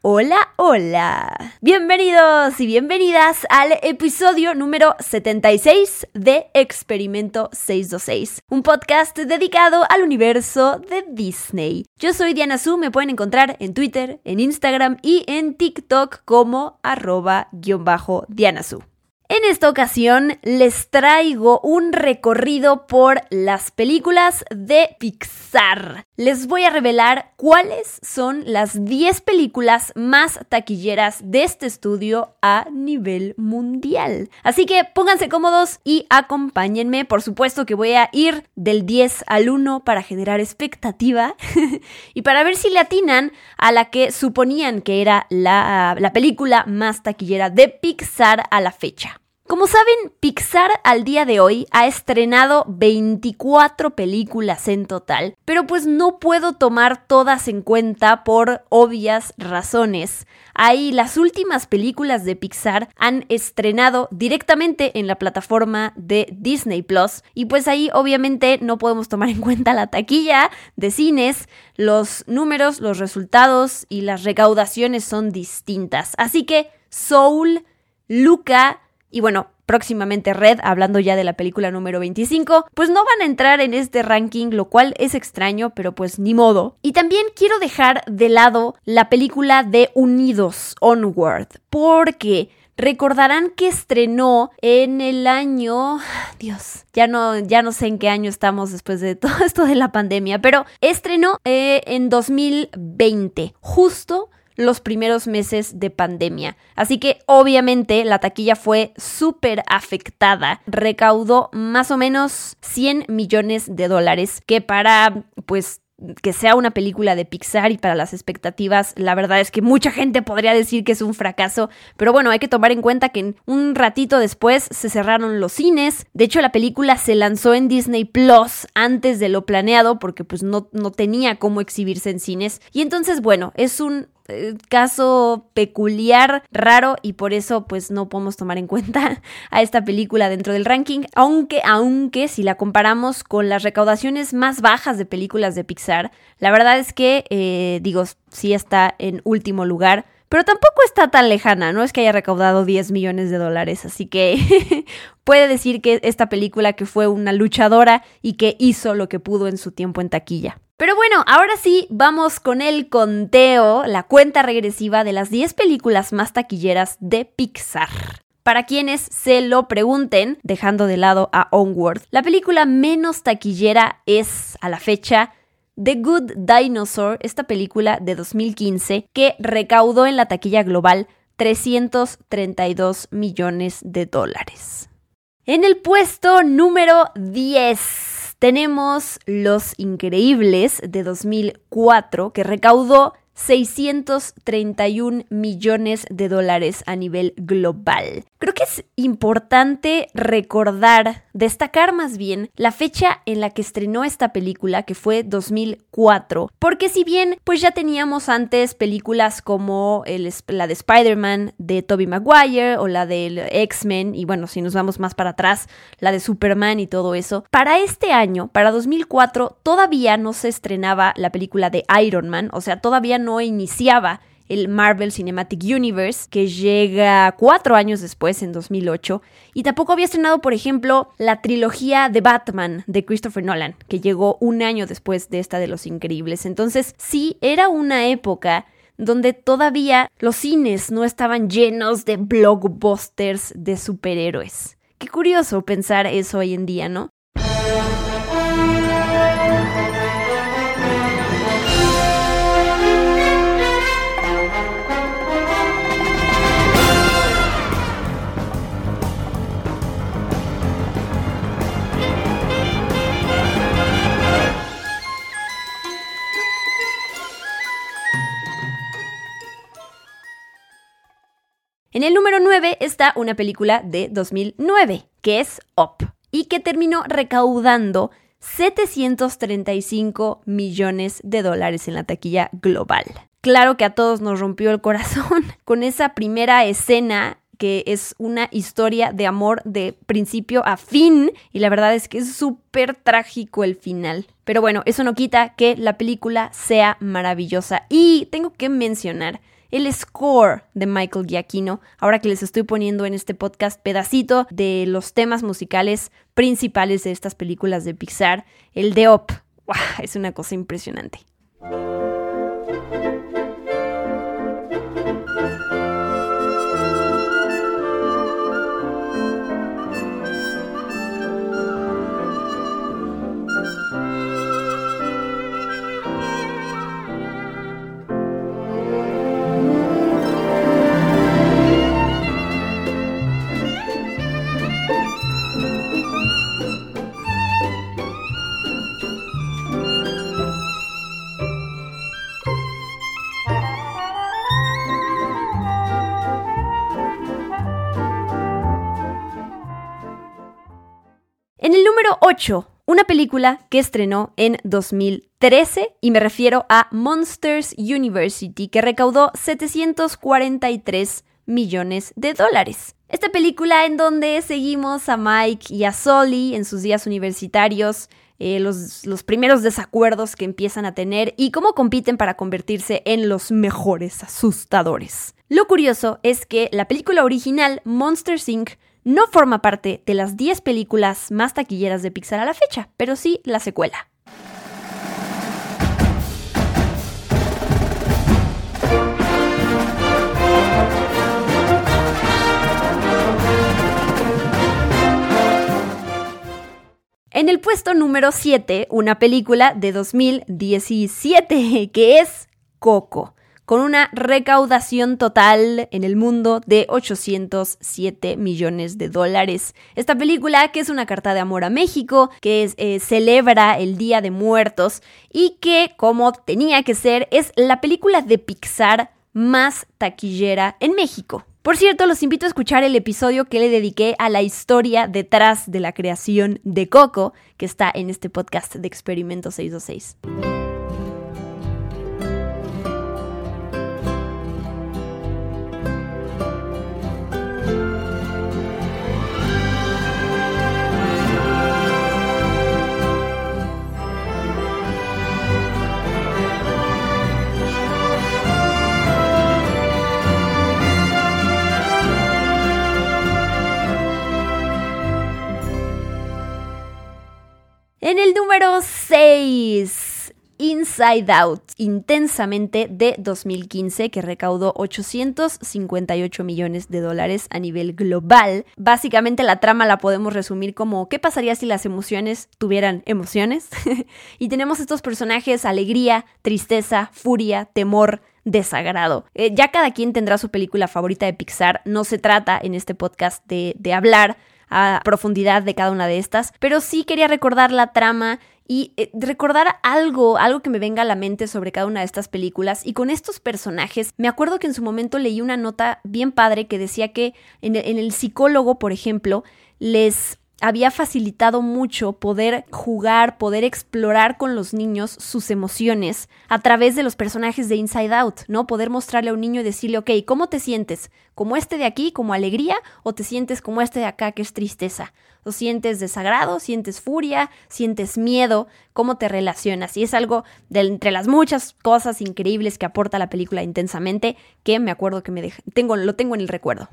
Hola, hola. Bienvenidos y bienvenidas al episodio número 76 de Experimento 626, un podcast dedicado al universo de Disney. Yo soy Diana Su, me pueden encontrar en Twitter, en Instagram y en TikTok como arroba-diana Su. En esta ocasión les traigo un recorrido por las películas de Pixar. Les voy a revelar cuáles son las 10 películas más taquilleras de este estudio a nivel mundial. Así que pónganse cómodos y acompáñenme. Por supuesto que voy a ir del 10 al 1 para generar expectativa y para ver si le atinan a la que suponían que era la, la película más taquillera de Pixar a la fecha. Como saben, Pixar al día de hoy ha estrenado 24 películas en total, pero pues no puedo tomar todas en cuenta por obvias razones. Ahí las últimas películas de Pixar han estrenado directamente en la plataforma de Disney Plus y pues ahí obviamente no podemos tomar en cuenta la taquilla de cines, los números, los resultados y las recaudaciones son distintas. Así que Soul, Luca, y bueno, próximamente Red, hablando ya de la película número 25, pues no van a entrar en este ranking, lo cual es extraño, pero pues ni modo. Y también quiero dejar de lado la película de Unidos, Onward, porque Recordarán que estrenó en el año, Dios, ya no, ya no sé en qué año estamos después de todo esto de la pandemia, pero estrenó eh, en 2020, justo los primeros meses de pandemia. Así que obviamente la taquilla fue súper afectada. Recaudó más o menos 100 millones de dólares, que para pues que sea una película de Pixar y para las expectativas, la verdad es que mucha gente podría decir que es un fracaso, pero bueno, hay que tomar en cuenta que un ratito después se cerraron los cines, de hecho la película se lanzó en Disney Plus antes de lo planeado porque pues no, no tenía cómo exhibirse en cines y entonces bueno, es un caso peculiar, raro y por eso pues no podemos tomar en cuenta a esta película dentro del ranking, aunque aunque si la comparamos con las recaudaciones más bajas de películas de Pixar, la verdad es que eh, digo, sí está en último lugar. Pero tampoco está tan lejana, no es que haya recaudado 10 millones de dólares, así que puede decir que esta película que fue una luchadora y que hizo lo que pudo en su tiempo en taquilla. Pero bueno, ahora sí, vamos con el conteo, la cuenta regresiva de las 10 películas más taquilleras de Pixar. Para quienes se lo pregunten, dejando de lado a Onward, la película menos taquillera es, a la fecha, The Good Dinosaur, esta película de 2015 que recaudó en la taquilla global 332 millones de dólares. En el puesto número 10 tenemos Los Increíbles de 2004, que recaudó 631 millones de dólares a nivel global. Creo que es importante recordar, destacar más bien, la fecha en la que estrenó esta película, que fue 2004, porque si bien pues ya teníamos antes películas como la de Spider-Man de Tobey Maguire o la del X-Men, y bueno, si nos vamos más para atrás, la de Superman y todo eso, para este año, para 2004, todavía no se estrenaba la película de Iron Man, o sea, todavía no no iniciaba el Marvel Cinematic Universe, que llega cuatro años después, en 2008, y tampoco había estrenado, por ejemplo, la trilogía de Batman de Christopher Nolan, que llegó un año después de esta de Los Increíbles. Entonces, sí, era una época donde todavía los cines no estaban llenos de blockbusters de superhéroes. Qué curioso pensar eso hoy en día, ¿no? En el número 9 está una película de 2009, que es Up, y que terminó recaudando 735 millones de dólares en la taquilla global. Claro que a todos nos rompió el corazón con esa primera escena que es una historia de amor de principio a fin y la verdad es que es súper trágico el final. Pero bueno, eso no quita que la película sea maravillosa y tengo que mencionar el score de Michael Giacchino, ahora que les estoy poniendo en este podcast pedacito de los temas musicales principales de estas películas de Pixar, el de Op, es una cosa impresionante. 8, una película que estrenó en 2013 y me refiero a Monsters University que recaudó 743 millones de dólares. Esta película en donde seguimos a Mike y a Sully en sus días universitarios, eh, los, los, primeros desacuerdos que empiezan a tener y cómo compiten para convertirse en los mejores asustadores. Lo curioso es que la película original, Monsters Inc., no forma parte de las 10 películas más taquilleras de Pixar a la fecha, pero sí la secuela. En el puesto número 7, una película de 2017, que es Coco con una recaudación total en el mundo de 807 millones de dólares. Esta película, que es una carta de amor a México, que eh, celebra el Día de Muertos y que, como tenía que ser, es la película de Pixar más taquillera en México. Por cierto, los invito a escuchar el episodio que le dediqué a la historia detrás de la creación de Coco, que está en este podcast de Experimento 626. Número 6, Inside Out, intensamente de 2015, que recaudó 858 millones de dólares a nivel global. Básicamente la trama la podemos resumir como ¿qué pasaría si las emociones tuvieran emociones? y tenemos estos personajes alegría, tristeza, furia, temor, desagrado. Eh, ya cada quien tendrá su película favorita de Pixar. No se trata en este podcast de, de hablar a profundidad de cada una de estas, pero sí quería recordar la trama y eh, recordar algo, algo que me venga a la mente sobre cada una de estas películas. Y con estos personajes, me acuerdo que en su momento leí una nota bien padre que decía que en el psicólogo, por ejemplo, les había facilitado mucho poder jugar, poder explorar con los niños sus emociones a través de los personajes de Inside Out, ¿no? Poder mostrarle a un niño y decirle, ok, ¿cómo te sientes? ¿Como este de aquí, como alegría? ¿O te sientes como este de acá, que es tristeza? ¿O sientes desagrado? ¿Sientes furia? ¿Sientes miedo? ¿Cómo te relacionas? Y es algo de entre las muchas cosas increíbles que aporta la película intensamente que me acuerdo que me tengo, lo tengo en el recuerdo.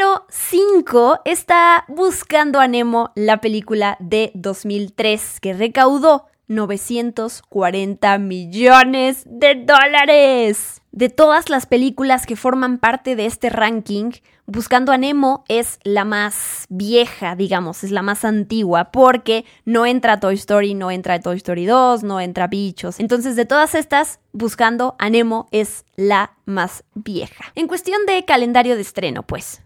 Número 5 está Buscando a Nemo, la película de 2003 que recaudó 940 millones de dólares. De todas las películas que forman parte de este ranking, Buscando a Nemo es la más vieja, digamos, es la más antigua, porque no entra Toy Story, no entra Toy Story 2, no entra Bichos. Entonces, de todas estas, Buscando a Nemo es la más vieja. En cuestión de calendario de estreno, pues.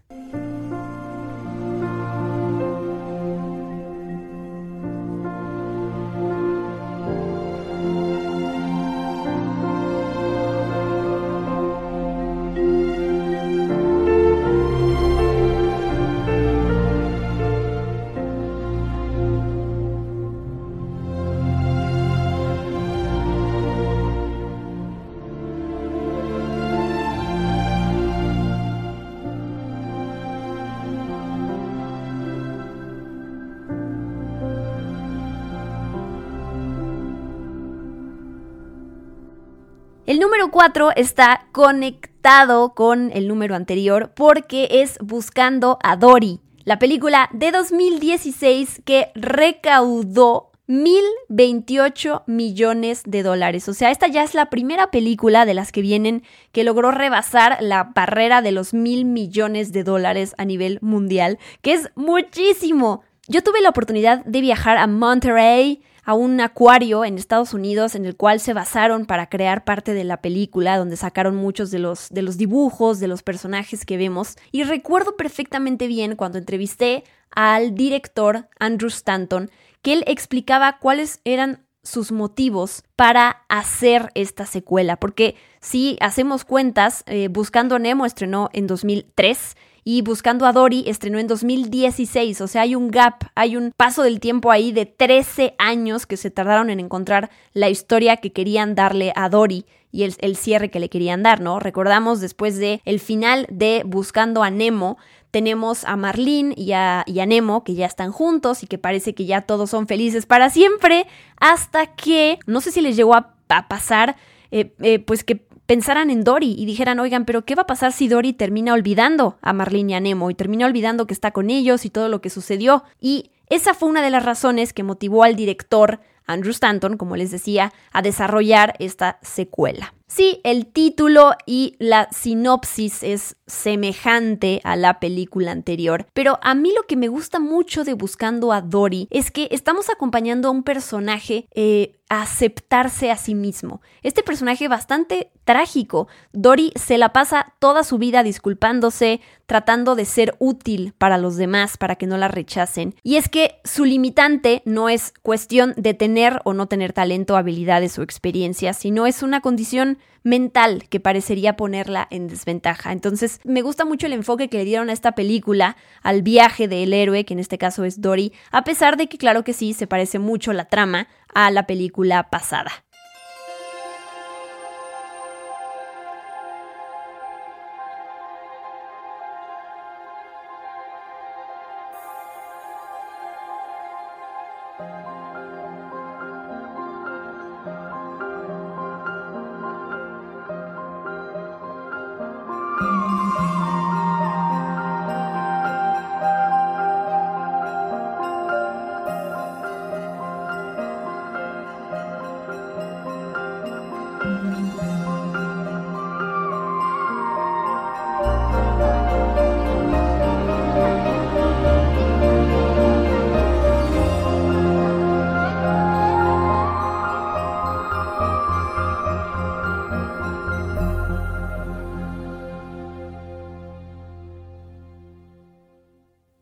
4 está conectado con el número anterior porque es Buscando a Dory, la película de 2016 que recaudó 1028 millones de dólares. O sea, esta ya es la primera película de las que vienen que logró rebasar la barrera de los mil millones de dólares a nivel mundial, que es muchísimo. Yo tuve la oportunidad de viajar a Monterrey, a un acuario en Estados Unidos en el cual se basaron para crear parte de la película, donde sacaron muchos de los, de los dibujos, de los personajes que vemos. Y recuerdo perfectamente bien cuando entrevisté al director Andrew Stanton, que él explicaba cuáles eran sus motivos para hacer esta secuela, porque si hacemos cuentas, eh, Buscando Nemo estrenó en 2003 y Buscando a Dory estrenó en 2016, o sea, hay un gap, hay un paso del tiempo ahí de 13 años que se tardaron en encontrar la historia que querían darle a Dory y el, cierre que le querían dar, ¿no? Recordamos después de el final de Buscando a Nemo, tenemos a Marlene y a, Nemo que ya están juntos y que parece que ya todos son felices para siempre, hasta que, no sé si les llegó a, pasar, eh, eh, pues que pensaran en Dory y dijeran, oigan, pero ¿qué va a pasar si Dory termina olvidando a Marlene y a Nemo y termina olvidando que está con ellos y todo lo que sucedió? Y esa fue una de las razones que motivó al director Andrew Stanton, como les decía, a desarrollar esta secuela. Sí, el título y la sinopsis es semejante a la película anterior, pero a mí lo que me gusta mucho de Buscando a Dory es que estamos acompañando a un personaje eh, a aceptarse a sí mismo. Este personaje bastante trágico. Dory se la pasa toda su vida disculpándose, tratando de ser útil para los demás, para que no la rechacen. Y es que su limitante no es cuestión de tener o no tener talento, habilidades o experiencias, sino es una condición mental que parecería ponerla en desventaja. Entonces, me gusta mucho el enfoque que le dieron a esta película, al viaje del héroe, que en este caso es Dory, a pesar de que claro que sí, se parece mucho la trama a la película pasada.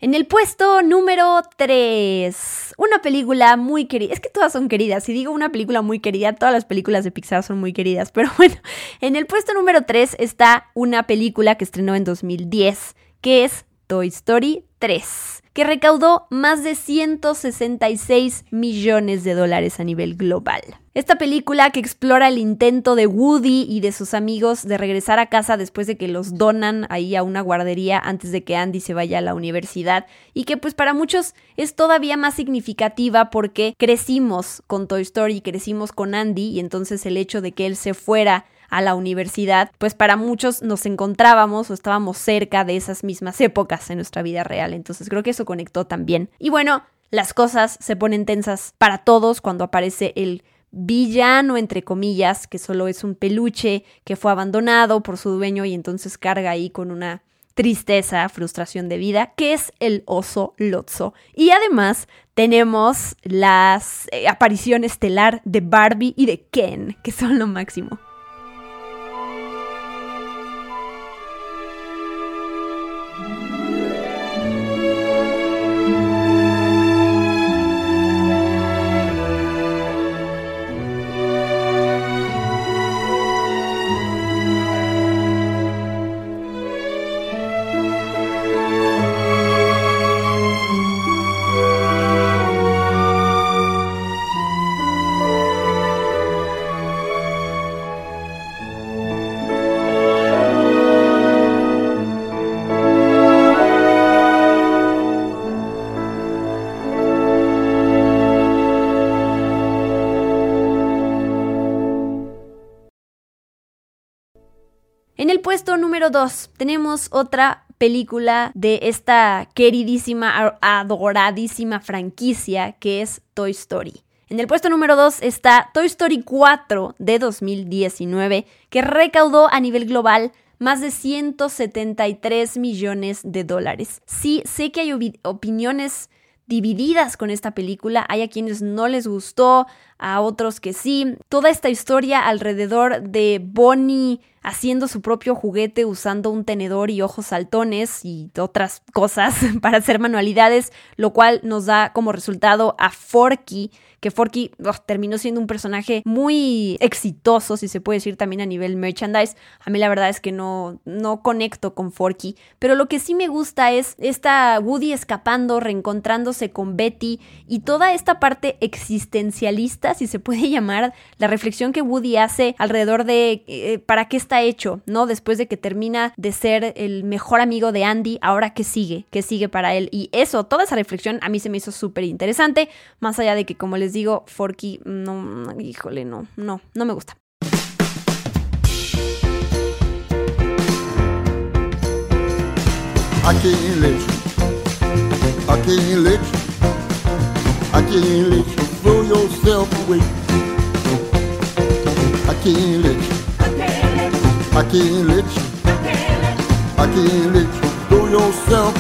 En el puesto número 3, una película muy querida. Es que todas son queridas. Si digo una película muy querida, todas las películas de Pixar son muy queridas. Pero bueno, en el puesto número 3 está una película que estrenó en 2010, que es Toy Story 3 que recaudó más de 166 millones de dólares a nivel global. Esta película que explora el intento de Woody y de sus amigos de regresar a casa después de que los donan ahí a una guardería antes de que Andy se vaya a la universidad y que pues para muchos es todavía más significativa porque crecimos con Toy Story, crecimos con Andy y entonces el hecho de que él se fuera a la universidad, pues para muchos nos encontrábamos o estábamos cerca de esas mismas épocas en nuestra vida real. Entonces creo que eso conectó también. Y bueno, las cosas se ponen tensas para todos cuando aparece el villano, entre comillas, que solo es un peluche que fue abandonado por su dueño y entonces carga ahí con una tristeza, frustración de vida, que es el oso Lotso. Y además tenemos las eh, aparición estelar de Barbie y de Ken, que son lo máximo. Número 2 tenemos otra película de esta queridísima, adoradísima franquicia que es Toy Story. En el puesto número 2 está Toy Story 4 de 2019, que recaudó a nivel global más de 173 millones de dólares. Sí, sé que hay opiniones divididas con esta película, hay a quienes no les gustó, a otros que sí. Toda esta historia alrededor de Bonnie haciendo su propio juguete usando un tenedor y ojos saltones y otras cosas para hacer manualidades, lo cual nos da como resultado a Forky, que Forky terminó siendo un personaje muy exitoso, si se puede decir también a nivel merchandise. A mí la verdad es que no, no conecto con Forky, pero lo que sí me gusta es esta Woody escapando, reencontrándose con Betty y toda esta parte existencialista, si se puede llamar, la reflexión que Woody hace alrededor de eh, para qué está hecho, ¿no? Después de que termina de ser el mejor amigo de Andy, ahora qué sigue, qué sigue para él. Y eso, toda esa reflexión a mí se me hizo súper interesante, más allá de que, como les digo, Forky, no, híjole, no, no, no me gusta. I can't let you. I can't let you. I can't let you throw yourself away. I can't let you. Yourself.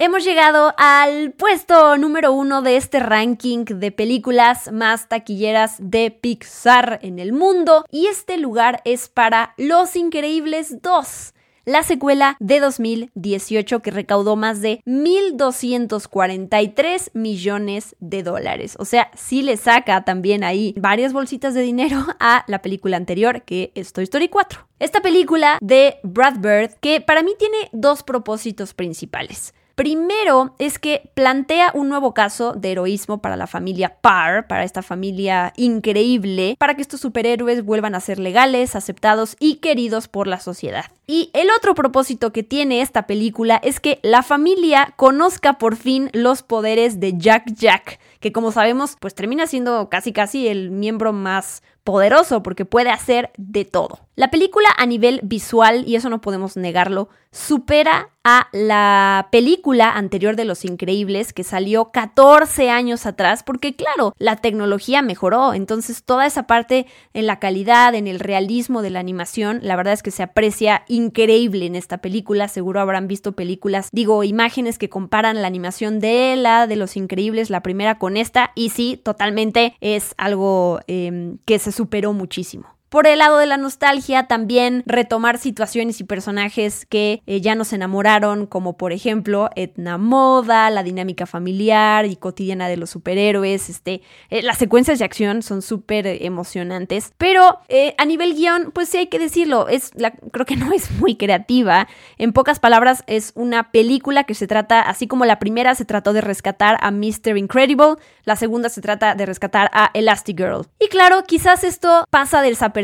Hemos llegado al puesto número uno de este ranking de películas más taquilleras de Pixar en el mundo. Y este lugar es para Los Increíbles 2 la secuela de 2018 que recaudó más de 1.243 millones de dólares. O sea, sí le saca también ahí varias bolsitas de dinero a la película anterior que es Toy Story 4. Esta película de Brad Bird que para mí tiene dos propósitos principales. Primero es que plantea un nuevo caso de heroísmo para la familia Parr, para esta familia increíble, para que estos superhéroes vuelvan a ser legales, aceptados y queridos por la sociedad. Y el otro propósito que tiene esta película es que la familia conozca por fin los poderes de Jack Jack, que como sabemos pues termina siendo casi casi el miembro más poderoso porque puede hacer de todo. La película a nivel visual, y eso no podemos negarlo, supera a la película anterior de Los Increíbles que salió 14 años atrás, porque claro, la tecnología mejoró, entonces toda esa parte en la calidad, en el realismo de la animación, la verdad es que se aprecia increíble en esta película, seguro habrán visto películas, digo, imágenes que comparan la animación de la de Los Increíbles, la primera con esta, y sí, totalmente es algo em, que se superó muchísimo. Por el lado de la nostalgia, también retomar situaciones y personajes que eh, ya nos enamoraron, como por ejemplo Etna Moda, la dinámica familiar y cotidiana de los superhéroes. Este, eh, las secuencias de acción son súper emocionantes. Pero eh, a nivel guion, pues sí hay que decirlo, es creo que no es muy creativa. En pocas palabras, es una película que se trata, así como la primera se trató de rescatar a Mr. Incredible, la segunda se trata de rescatar a Elastigirl. Y claro, quizás esto pasa del desapercibido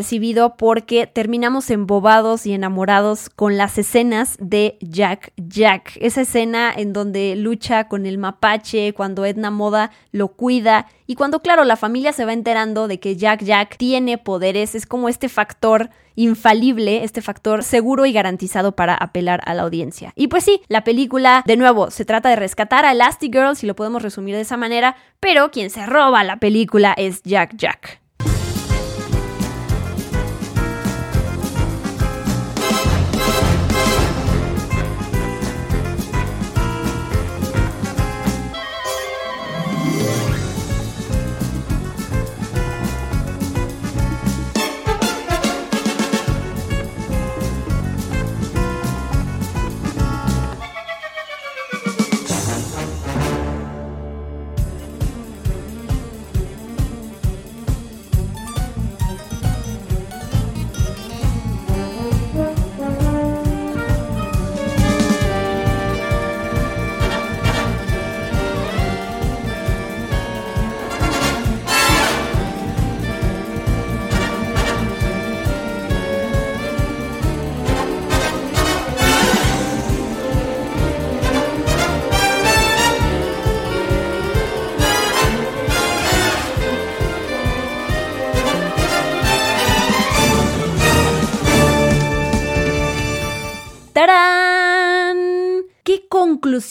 porque terminamos embobados y enamorados con las escenas de Jack Jack. Esa escena en donde lucha con el mapache, cuando Edna Moda lo cuida y cuando, claro, la familia se va enterando de que Jack Jack tiene poderes, es como este factor infalible, este factor seguro y garantizado para apelar a la audiencia. Y pues sí, la película, de nuevo, se trata de rescatar a Elastigirl, si lo podemos resumir de esa manera, pero quien se roba la película es Jack Jack.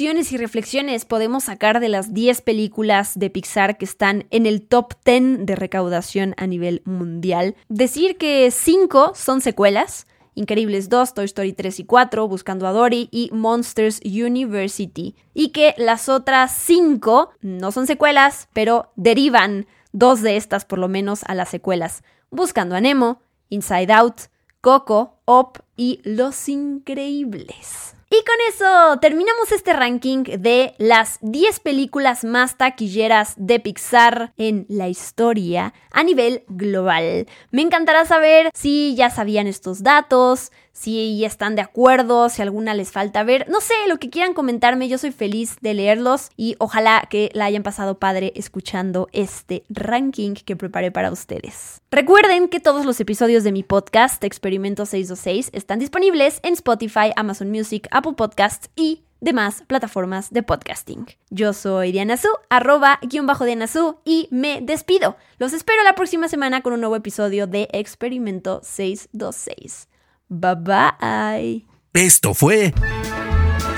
Y reflexiones podemos sacar de las 10 películas de Pixar que están en el top 10 de recaudación a nivel mundial? Decir que 5 son secuelas. Increíbles 2, Toy Story 3 y 4, Buscando a Dory y Monsters University. Y que las otras 5 no son secuelas, pero derivan dos de estas por lo menos a las secuelas. Buscando a Nemo, Inside Out, Coco, Op y Los Increíbles. Y con eso terminamos este ranking de las 10 películas más taquilleras de Pixar en la historia a nivel global. Me encantará saber si ya sabían estos datos, si están de acuerdo, si alguna les falta ver, no sé, lo que quieran comentarme, yo soy feliz de leerlos y ojalá que la hayan pasado padre escuchando este ranking que preparé para ustedes. Recuerden que todos los episodios de mi podcast Experimento 626 están disponibles en Spotify, Amazon Music, Apple Podcasts y demás plataformas de podcasting. Yo soy Diana Su, arroba guion bajo Diana Su, y me despido. Los espero la próxima semana con un nuevo episodio de Experimento 626. Bye bye. Esto fue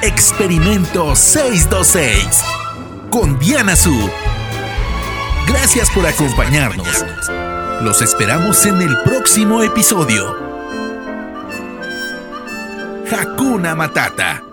Experimento 626 con Diana Su. Gracias por acompañarnos. Los esperamos en el próximo episodio. Hakuna Matata.